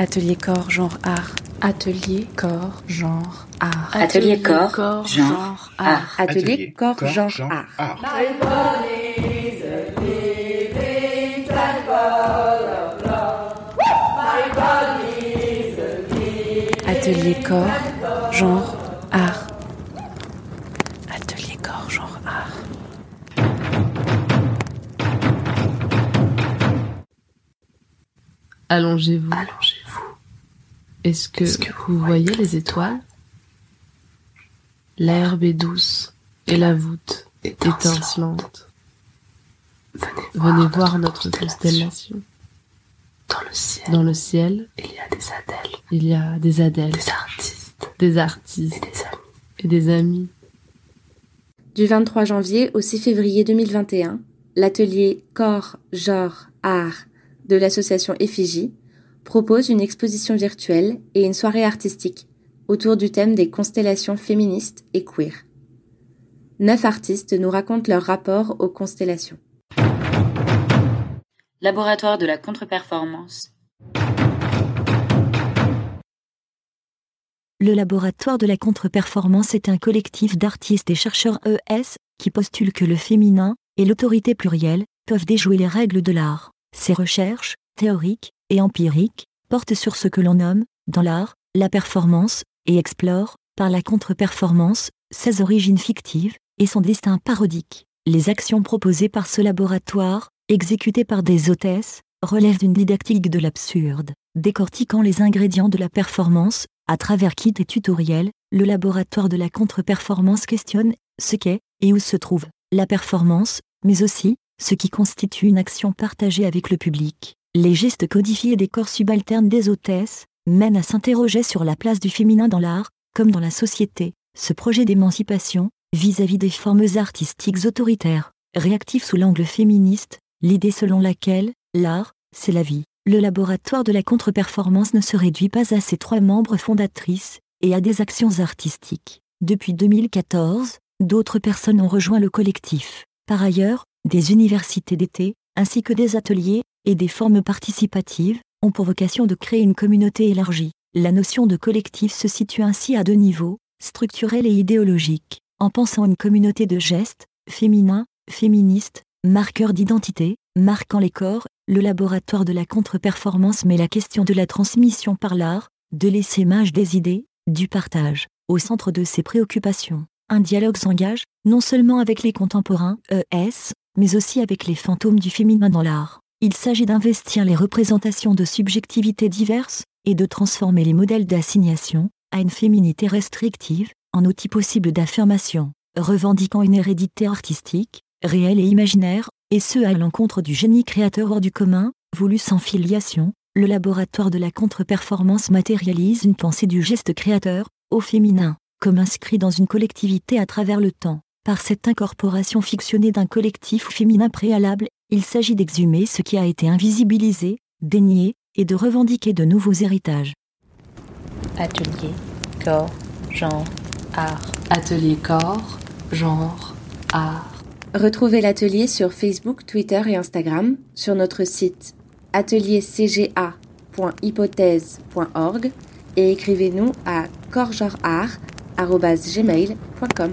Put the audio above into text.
Atelier corps, genre art. Atelier corps, genre art. Atelier corps, genre art. Atelier corps, genre art. Atelier corps, genre art. Atelier corps, genre art. Allongez-vous. Allongez-vous. Est-ce que, vous voyez les étoiles? L'herbe est douce et la voûte étincelante. Venez voir notre constellation. Dans le ciel, Dans le ciel, il y a des adèles, il y a des adèles, des artistes des et artistes des amis. et des amis. Du 23 janvier au 6 février 2021, l'atelier Corps, Genre, Art de l'association Effigie propose une exposition virtuelle et une soirée artistique autour du thème des constellations féministes et queer. Neuf artistes nous racontent leur rapport aux constellations. Laboratoire de la contre-performance. Le laboratoire de la contre-performance est un collectif d'artistes et chercheurs ES qui postulent que le féminin et l'autorité plurielle peuvent déjouer les règles de l'art. Ces recherches, théoriques et empiriques, portent sur ce que l'on nomme, dans l'art, la performance, et explorent, par la contre-performance, ses origines fictives et son destin parodique. Les actions proposées par ce laboratoire, exécutées par des hôtesses, relèvent d'une didactique de l'absurde, décortiquant les ingrédients de la performance, à travers kits et tutoriels, le laboratoire de la contre-performance questionne ce qu'est et où se trouve la performance, mais aussi ce qui constitue une action partagée avec le public. Les gestes codifiés des corps subalternes des hôtesses mènent à s'interroger sur la place du féminin dans l'art, comme dans la société. Ce projet d'émancipation, vis-à-vis des formes artistiques autoritaires, réactif sous l'angle féministe, l'idée selon laquelle l'art, c'est la vie. Le laboratoire de la contre-performance ne se réduit pas à ses trois membres fondatrices et à des actions artistiques. Depuis 2014, d'autres personnes ont rejoint le collectif. Par ailleurs, des universités d'été, ainsi que des ateliers et des formes participatives, ont pour vocation de créer une communauté élargie. La notion de collectif se situe ainsi à deux niveaux, structurel et idéologique, en pensant une communauté de gestes, féminins, féministes, marqueurs d'identité, marquant les corps, le laboratoire de la contre-performance met la question de la transmission par l'art, de l'essaimage des idées, du partage, au centre de ses préoccupations. Un dialogue s'engage, non seulement avec les contemporains, ES, mais aussi avec les fantômes du féminin dans l'art. Il s'agit d'investir les représentations de subjectivités diverses, et de transformer les modèles d'assignation, à une féminité restrictive, en outil possible d'affirmation, revendiquant une hérédité artistique, réelle et imaginaire, et ce à l'encontre du génie créateur hors du commun, voulu sans filiation, le laboratoire de la contre-performance matérialise une pensée du geste créateur, au féminin, comme inscrit dans une collectivité à travers le temps. Par cette incorporation fictionnée d'un collectif féminin préalable, il s'agit d'exhumer ce qui a été invisibilisé, dénié, et de revendiquer de nouveaux héritages. Atelier, corps, genre, art. Atelier corps, genre, art. Retrouvez l'atelier sur Facebook, Twitter et Instagram, sur notre site ateliercga.hypothèse.org et écrivez-nous à corpsgenreart.gmail.com.